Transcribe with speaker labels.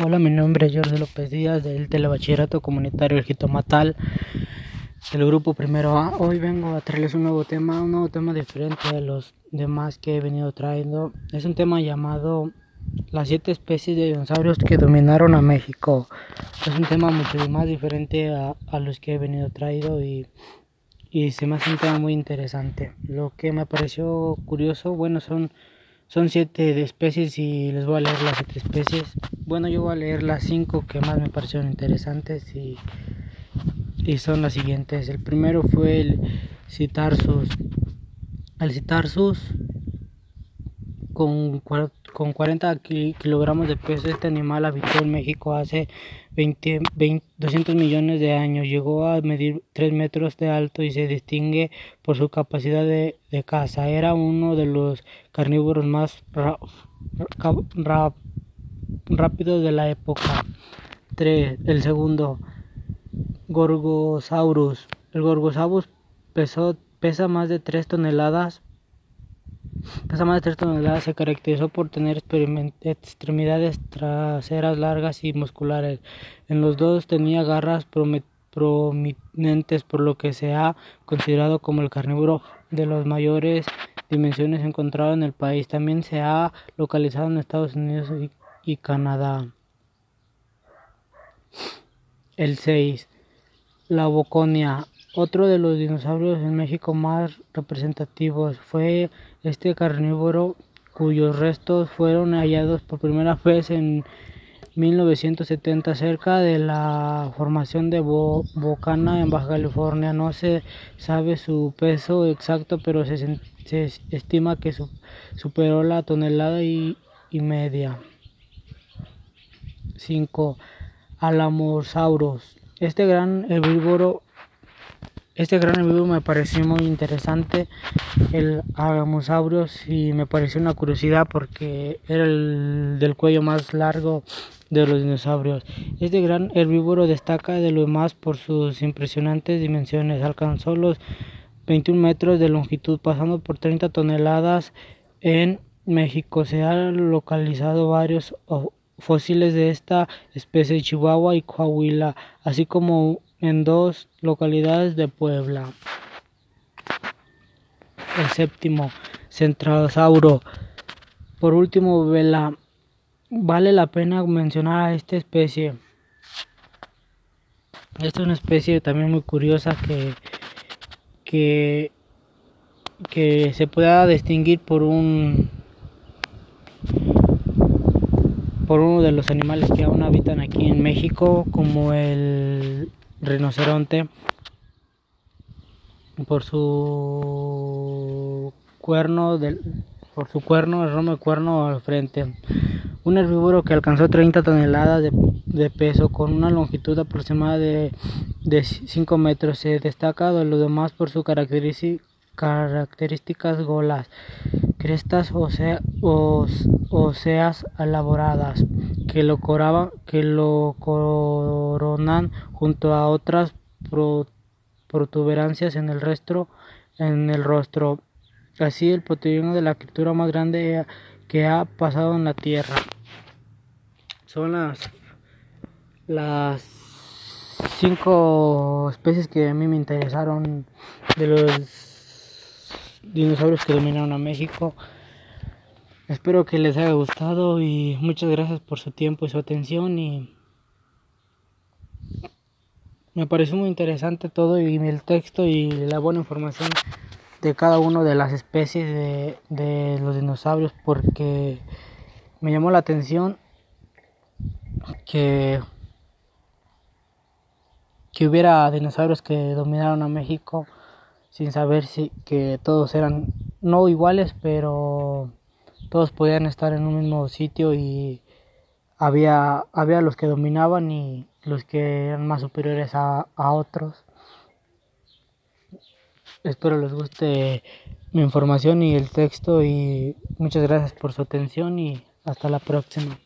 Speaker 1: Hola, mi nombre es Jorge López Díaz del Telebachillerato Comunitario El Jitomatal del grupo Primero A. Hoy vengo a traerles un nuevo tema, un nuevo tema diferente de los demás que he venido trayendo. Es un tema llamado las siete especies de dinosaurios que dominaron a México. Es un tema mucho más diferente a, a los que he venido trayendo y, y se me hace un tema muy interesante. Lo que me pareció curioso, bueno, son son siete especies y les voy a leer las siete especies. Bueno, yo voy a leer las cinco que más me parecieron interesantes y, y son las siguientes. El primero fue el Citarsus. El Citarsus con, con 40 kilogramos de peso, este animal habitó en México hace 20, 200 millones de años. Llegó a medir 3 metros de alto y se distingue por su capacidad de, caza. Era uno de los carnívoros más rápidos de la época. 3. El segundo, Gorgosaurus. El Gorgosaurus pesa más de 3 toneladas Pesa más de 3 toneladas, se caracterizó por tener extremidades traseras largas y musculares. En los dos tenía garras prominentes, por lo que se ha considerado como el carnívoro de las mayores dimensiones encontrado en el país. También se ha localizado en Estados Unidos y, Canadá. El 6. La boconia. Otro de los dinosaurios en México más representativos fue este carnívoro cuyos restos fueron hallados por primera vez en 1970 cerca de la formación de Bocana en Baja California. No se sabe su peso exacto, pero se, estima que superó la tonelada y, media. 5. Alamosaurus. Este gran herbívoro este gran herbívoro me pareció muy interesante, el Agamosaurus, y me pareció una curiosidad porque era el del cuello más largo de los dinosaurios. Este gran herbívoro destaca de lo demás por sus impresionantes dimensiones. Alcanzó los 21 metros de longitud, pasando por 30 toneladas en México. Se han localizado varios fósiles de esta especie en Chihuahua y Coahuila, así como en dos localidades de Puebla. El séptimo, Centrosauro. Por último, vela. Vale la pena mencionar a esta especie. Esta es una especie también muy curiosa que, que, que se pueda distinguir por un por uno de los animales que aún habitan aquí en México como el rinoceronte por su cuerno del por su cuerno, enorme cuerno al frente. Un herbívoro que alcanzó 30 toneladas de, peso con una longitud aproximada de, de 5 metros. Se destaca de lo demás por sus características golas, crestas óseas elaboradas que lo, que lo coronan junto a otras protuberancias en el, rostro, en el rostro. Así el proteína de la criatura más grande que ha pasado en la Tierra. Son las, las cinco especies que a mí me interesaron de los dinosaurios que dominaron a México. Espero que les haya gustado y muchas gracias por su tiempo y su atención y me pareció muy interesante todo y el texto y la buena información de cada una de las especies de, de los dinosaurios porque me llamó la atención que que hubiera dinosaurios que dominaron a México sin saber si que todos eran no iguales pero todos podían estar en un mismo sitio y había, había los que dominaban y los que eran más superiores a, a otros. Espero les guste mi información y el texto y muchas gracias por su atención y hasta la próxima.